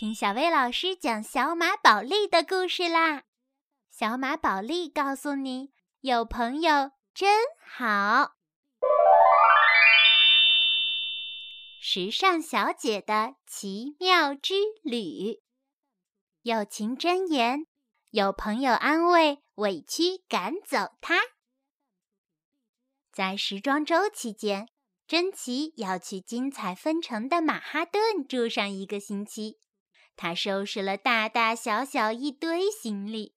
听小薇老师讲小马宝莉的故事啦！小马宝莉告诉你，有朋友真好。时尚小姐的奇妙之旅，友情箴言：有朋友安慰，委屈赶走他。在时装周期间，珍奇要去精彩纷呈的马哈顿住上一个星期。他收拾了大大小小一堆行李，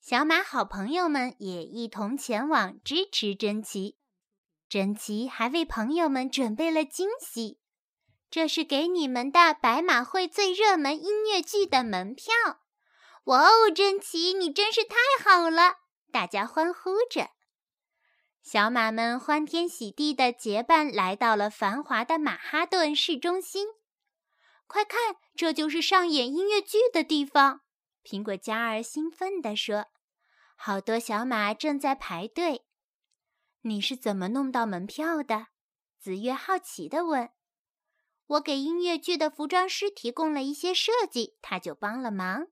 小马好朋友们也一同前往支持珍奇。珍奇还为朋友们准备了惊喜，这是给你们的白马会最热门音乐剧的门票。哇哦，珍奇，你真是太好了！大家欢呼着。小马们欢天喜地的结伴来到了繁华的马哈顿市中心。快看，这就是上演音乐剧的地方！苹果嘉儿兴奋地说：“好多小马正在排队。”你是怎么弄到门票的？子月好奇地问。“我给音乐剧的服装师提供了一些设计，他就帮了忙。”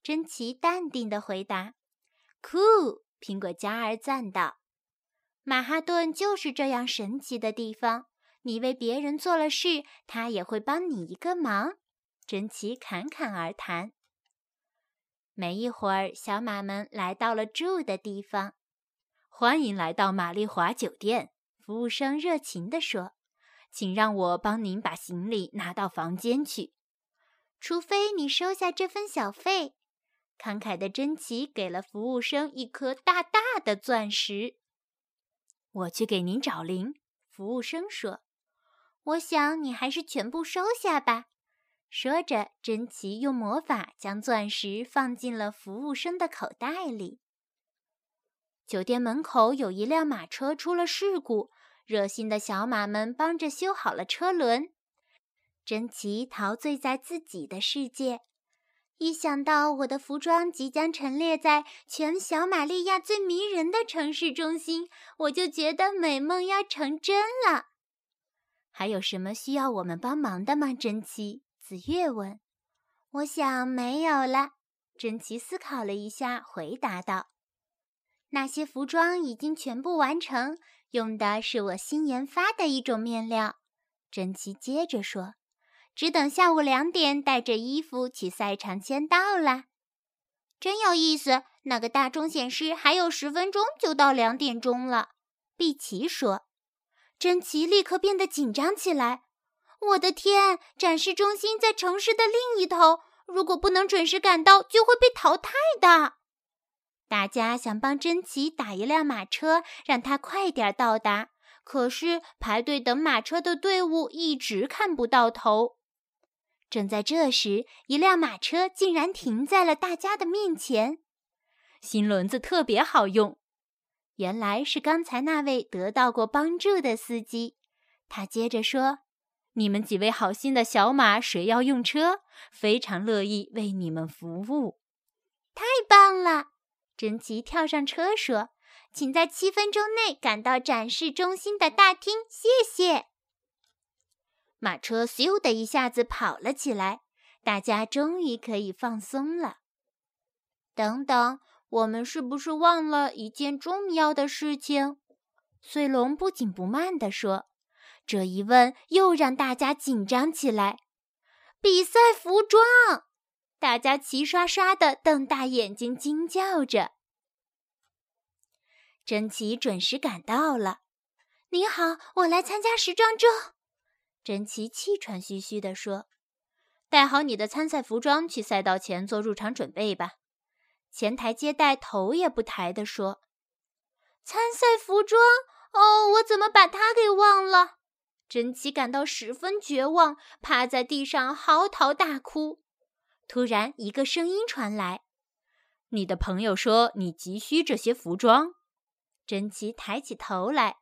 珍奇淡定地回答。“酷！”苹果嘉儿赞道。“马哈顿就是这样神奇的地方。”你为别人做了事，他也会帮你一个忙。珍奇侃侃而谈。没一会儿，小马们来到了住的地方。欢迎来到玛丽华酒店，服务生热情地说：“请让我帮您把行李拿到房间去，除非你收下这份小费。”慷慨的珍奇给了服务生一颗大大的钻石。我去给您找零。服务生说。我想你还是全部收下吧。说着，珍奇用魔法将钻石放进了服务生的口袋里。酒店门口有一辆马车出了事故，热心的小马们帮着修好了车轮。珍奇陶醉在自己的世界，一想到我的服装即将陈列在全小马利亚最迷人的城市中心，我就觉得美梦要成真了。还有什么需要我们帮忙的吗？珍奇子月问。我想没有了。珍奇思考了一下，回答道：“那些服装已经全部完成，用的是我新研发的一种面料。”珍奇接着说：“只等下午两点，带着衣服去赛场签到啦。”真有意思。那个大钟显示还有十分钟就到两点钟了。碧琪说。珍奇立刻变得紧张起来。我的天！展示中心在城市的另一头，如果不能准时赶到，就会被淘汰的。大家想帮珍奇打一辆马车，让他快点到达。可是排队等马车的队伍一直看不到头。正在这时，一辆马车竟然停在了大家的面前。新轮子特别好用。原来是刚才那位得到过帮助的司机。他接着说：“你们几位好心的小马，谁要用车？非常乐意为你们服务。”太棒了！珍奇跳上车说：“请在七分钟内赶到展示中心的大厅，谢谢。”马车咻的一下子跑了起来，大家终于可以放松了。等等。我们是不是忘了一件重要的事情？穗龙不紧不慢地说。这一问又让大家紧张起来。比赛服装，大家齐刷刷地瞪大眼睛惊叫着。珍奇准时赶到了。你好，我来参加时装周。珍奇气喘吁吁地说：“带好你的参赛服装，去赛道前做入场准备吧。”前台接待头也不抬地说：“参赛服装哦，我怎么把它给忘了？”珍奇感到十分绝望，趴在地上嚎啕大哭。突然，一个声音传来：“你的朋友说你急需这些服装。”珍奇抬起头来，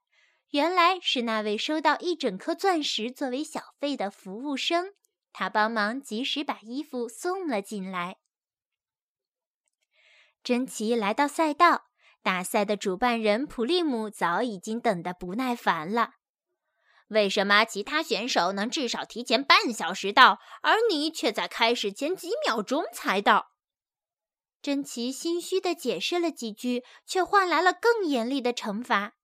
原来是那位收到一整颗钻石作为小费的服务生，他帮忙及时把衣服送了进来。珍奇来到赛道，大赛的主办人普利姆早已经等得不耐烦了。为什么其他选手能至少提前半小时到，而你却在开始前几秒钟才到？珍奇心虚地解释了几句，却换来了更严厉的惩罚。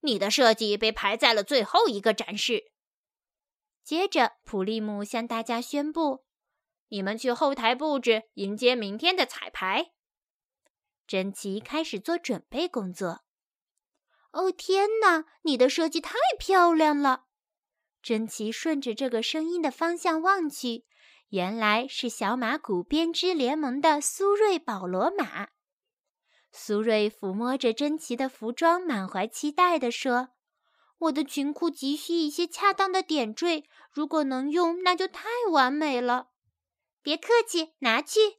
你的设计被排在了最后一个展示。接着，普利姆向大家宣布：“你们去后台布置，迎接明天的彩排。”珍奇开始做准备工作。哦天哪，你的设计太漂亮了！珍奇顺着这个声音的方向望去，原来是小马谷编织联盟的苏瑞·保罗马。苏瑞抚摸着珍奇的服装，满怀期待地说：“我的裙裤急需一些恰当的点缀，如果能用，那就太完美了。”别客气，拿去。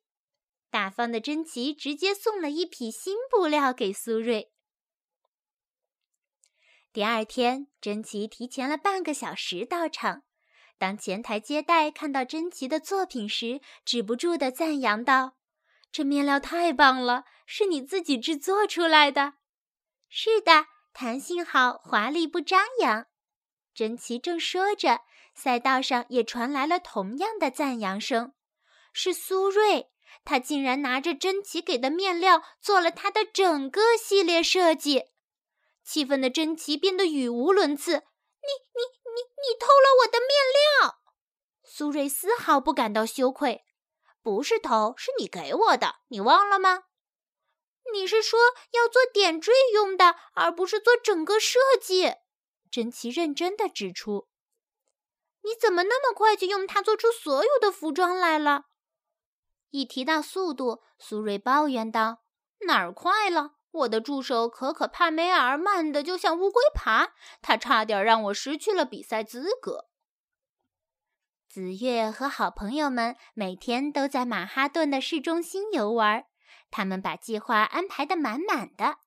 大方的珍奇直接送了一匹新布料给苏瑞。第二天，珍奇提前了半个小时到场。当前台接待看到珍奇的作品时，止不住地赞扬道：“这面料太棒了，是你自己制作出来的？”“是的，弹性好，华丽不张扬。”珍奇正说着，赛道上也传来了同样的赞扬声。是苏瑞，他竟然拿着珍奇给的面料做了他的整个系列设计。气愤的珍奇变得语无伦次：“你、你、你、你偷了我的面料！”苏瑞丝毫不感到羞愧：“不是偷，是你给我的，你忘了吗？”“你是说要做点缀用的，而不是做整个设计？”珍奇认真的指出。“你怎么那么快就用它做出所有的服装来了？”一提到速度，苏瑞抱怨道：“哪儿快了？”我的助手可可帕梅尔慢得就像乌龟爬，他差点让我失去了比赛资格。紫月和好朋友们每天都在马哈顿的市中心游玩，他们把计划安排的满满的。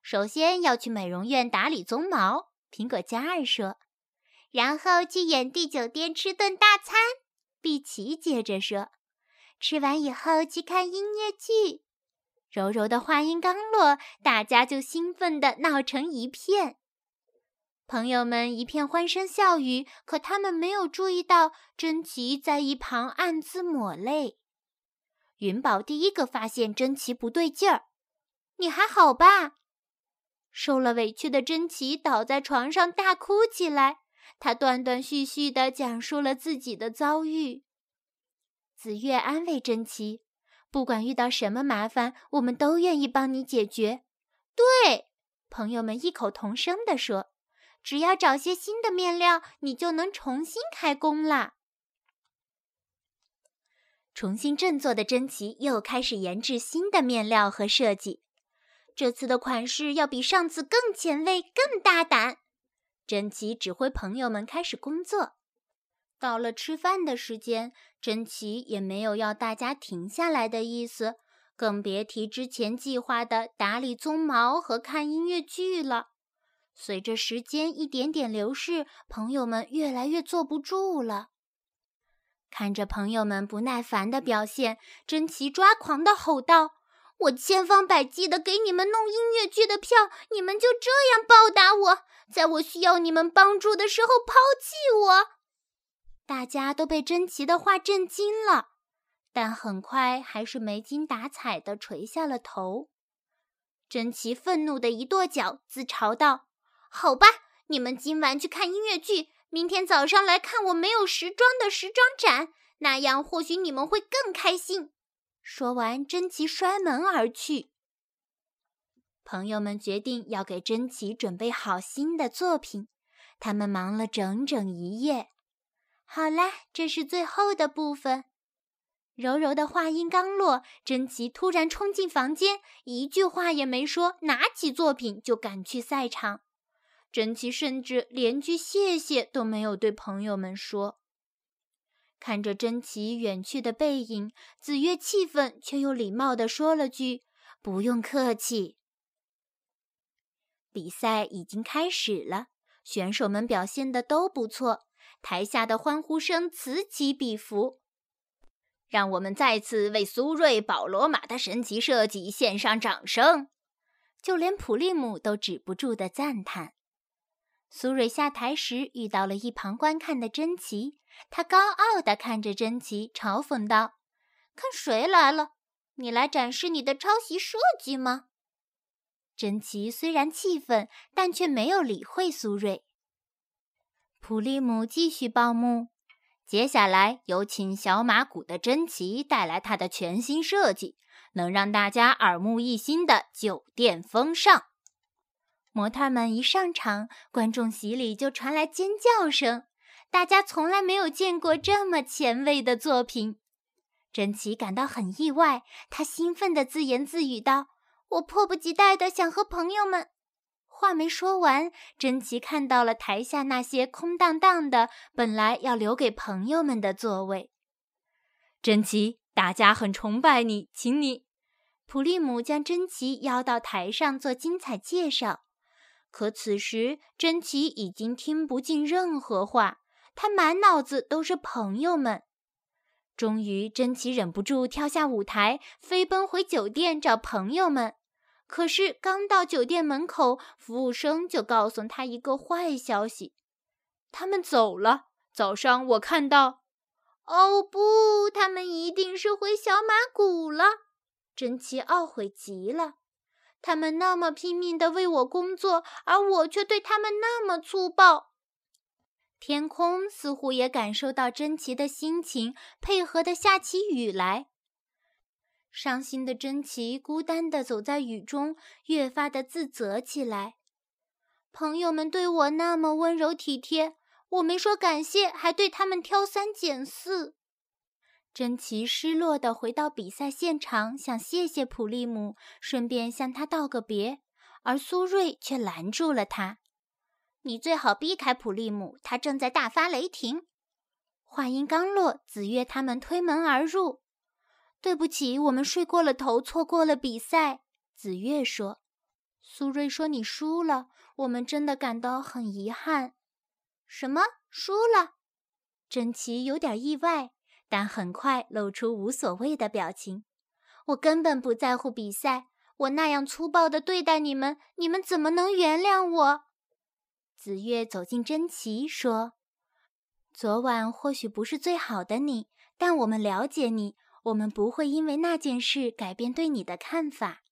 首先要去美容院打理鬃毛，苹果嘉儿说，然后去野地酒店吃顿大餐。碧琪接着说，吃完以后去看音乐剧。柔柔的话音刚落，大家就兴奋地闹成一片。朋友们一片欢声笑语，可他们没有注意到珍奇在一旁暗自抹泪。云宝第一个发现珍奇不对劲儿：“你还好吧？”受了委屈的珍奇倒在床上大哭起来，她断断续续地讲述了自己的遭遇。紫月安慰珍奇。不管遇到什么麻烦，我们都愿意帮你解决。对，朋友们异口同声地说：“只要找些新的面料，你就能重新开工啦。”重新振作的珍奇又开始研制新的面料和设计。这次的款式要比上次更前卫、更大胆。珍奇指挥朋友们开始工作。到了吃饭的时间，珍奇也没有要大家停下来的意思，更别提之前计划的打理鬃毛和看音乐剧了。随着时间一点点流逝，朋友们越来越坐不住了。看着朋友们不耐烦的表现，珍奇抓狂的吼道：“我千方百计的给你们弄音乐剧的票，你们就这样报答我，在我需要你们帮助的时候抛弃我！”大家都被珍奇的话震惊了，但很快还是没精打采地垂下了头。珍奇愤怒地一跺脚，自嘲道：“好吧，你们今晚去看音乐剧，明天早上来看我没有时装的时装展，那样或许你们会更开心。”说完，珍奇摔门而去。朋友们决定要给珍奇准备好新的作品，他们忙了整整一夜。好啦，这是最后的部分。柔柔的话音刚落，珍奇突然冲进房间，一句话也没说，拿起作品就赶去赛场。珍奇甚至连句谢谢都没有对朋友们说。看着珍奇远去的背影，紫月气愤却又礼貌地说了句：“不用客气。”比赛已经开始了，选手们表现的都不错。台下的欢呼声此起彼伏，让我们再次为苏瑞·保罗马的神奇设计献上掌声。就连普利姆都止不住的赞叹。苏瑞下台时遇到了一旁观看的珍奇，他高傲地看着珍奇，嘲讽道：“看谁来了？你来展示你的抄袭设计吗？”珍奇虽然气愤，但却没有理会苏瑞。普利姆继续报幕。接下来有请小马谷的珍奇带来他的全新设计，能让大家耳目一新的酒店风尚。模特们一上场，观众席里就传来尖叫声。大家从来没有见过这么前卫的作品。珍奇感到很意外，他兴奋地自言自语道：“我迫不及待地想和朋友们……”话没说完，珍奇看到了台下那些空荡荡的、本来要留给朋友们的座位。珍奇，大家很崇拜你，请你。普利姆将珍奇邀到台上做精彩介绍。可此时，珍奇已经听不进任何话，他满脑子都是朋友们。终于，珍奇忍不住跳下舞台，飞奔回酒店找朋友们。可是刚到酒店门口，服务生就告诉他一个坏消息：他们走了。早上我看到……哦不，他们一定是回小马谷了。珍奇懊悔极了。他们那么拼命的为我工作，而我却对他们那么粗暴。天空似乎也感受到珍奇的心情，配合的下起雨来。伤心的珍奇孤单地走在雨中，越发的自责起来。朋友们对我那么温柔体贴，我没说感谢，还对他们挑三拣四。珍奇失落地回到比赛现场，想谢谢普利姆，顺便向他道个别，而苏瑞却拦住了他：“你最好避开普利姆，他正在大发雷霆。”话音刚落，子月他们推门而入。对不起，我们睡过了头，错过了比赛。子月说：“苏瑞说你输了，我们真的感到很遗憾。”什么？输了？珍奇有点意外，但很快露出无所谓的表情。我根本不在乎比赛，我那样粗暴的对待你们，你们怎么能原谅我？子月走进珍奇说：“昨晚或许不是最好的你，但我们了解你。”我们不会因为那件事改变对你的看法。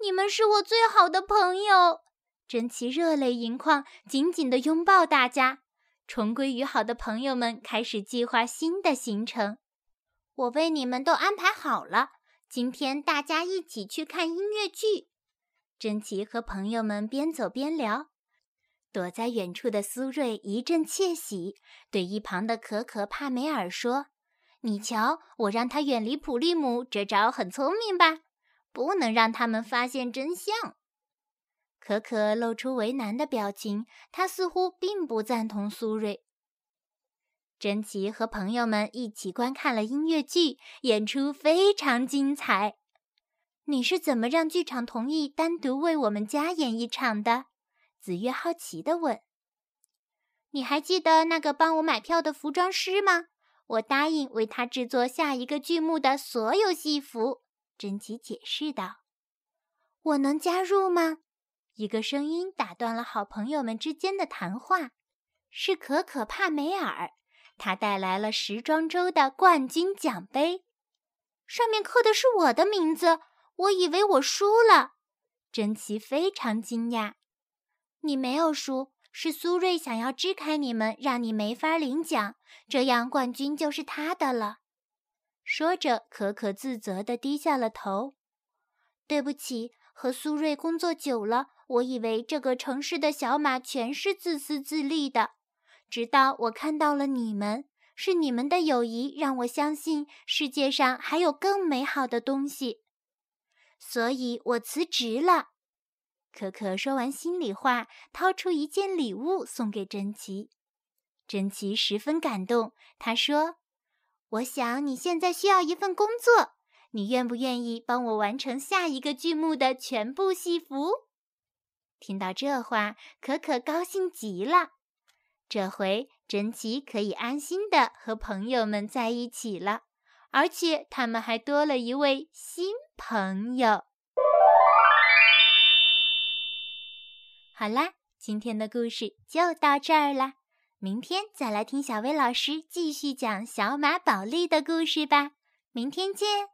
你们是我最好的朋友，珍奇热泪盈眶，紧紧地拥抱大家。重归于好的朋友们开始计划新的行程。我为你们都安排好了，今天大家一起去看音乐剧。珍奇和朋友们边走边聊。躲在远处的苏瑞一阵窃喜，对一旁的可可帕梅尔说。你瞧，我让他远离普利姆，这招很聪明吧？不能让他们发现真相。可可露出为难的表情，他似乎并不赞同苏瑞。珍奇和朋友们一起观看了音乐剧，演出非常精彩。你是怎么让剧场同意单独为我们加演一场的？子月好奇地问。你还记得那个帮我买票的服装师吗？我答应为他制作下一个剧目的所有戏服，珍奇解释道。我能加入吗？一个声音打断了好朋友们之间的谈话。是可可帕梅尔，他带来了时装周的冠军奖杯，上面刻的是我的名字。我以为我输了，珍奇非常惊讶。你没有输。是苏瑞想要支开你们，让你没法领奖，这样冠军就是他的了。说着，可可自责地低下了头。对不起，和苏瑞工作久了，我以为这个城市的小马全是自私自利的，直到我看到了你们，是你们的友谊让我相信世界上还有更美好的东西，所以我辞职了。可可说完心里话，掏出一件礼物送给珍奇。珍奇十分感动，他说：“我想你现在需要一份工作，你愿不愿意帮我完成下一个剧目的全部戏服？”听到这话，可可高兴极了。这回珍奇可以安心的和朋友们在一起了，而且他们还多了一位新朋友。好啦。今天的故事就到这儿了，明天再来听小薇老师继续讲小马宝莉的故事吧。明天见。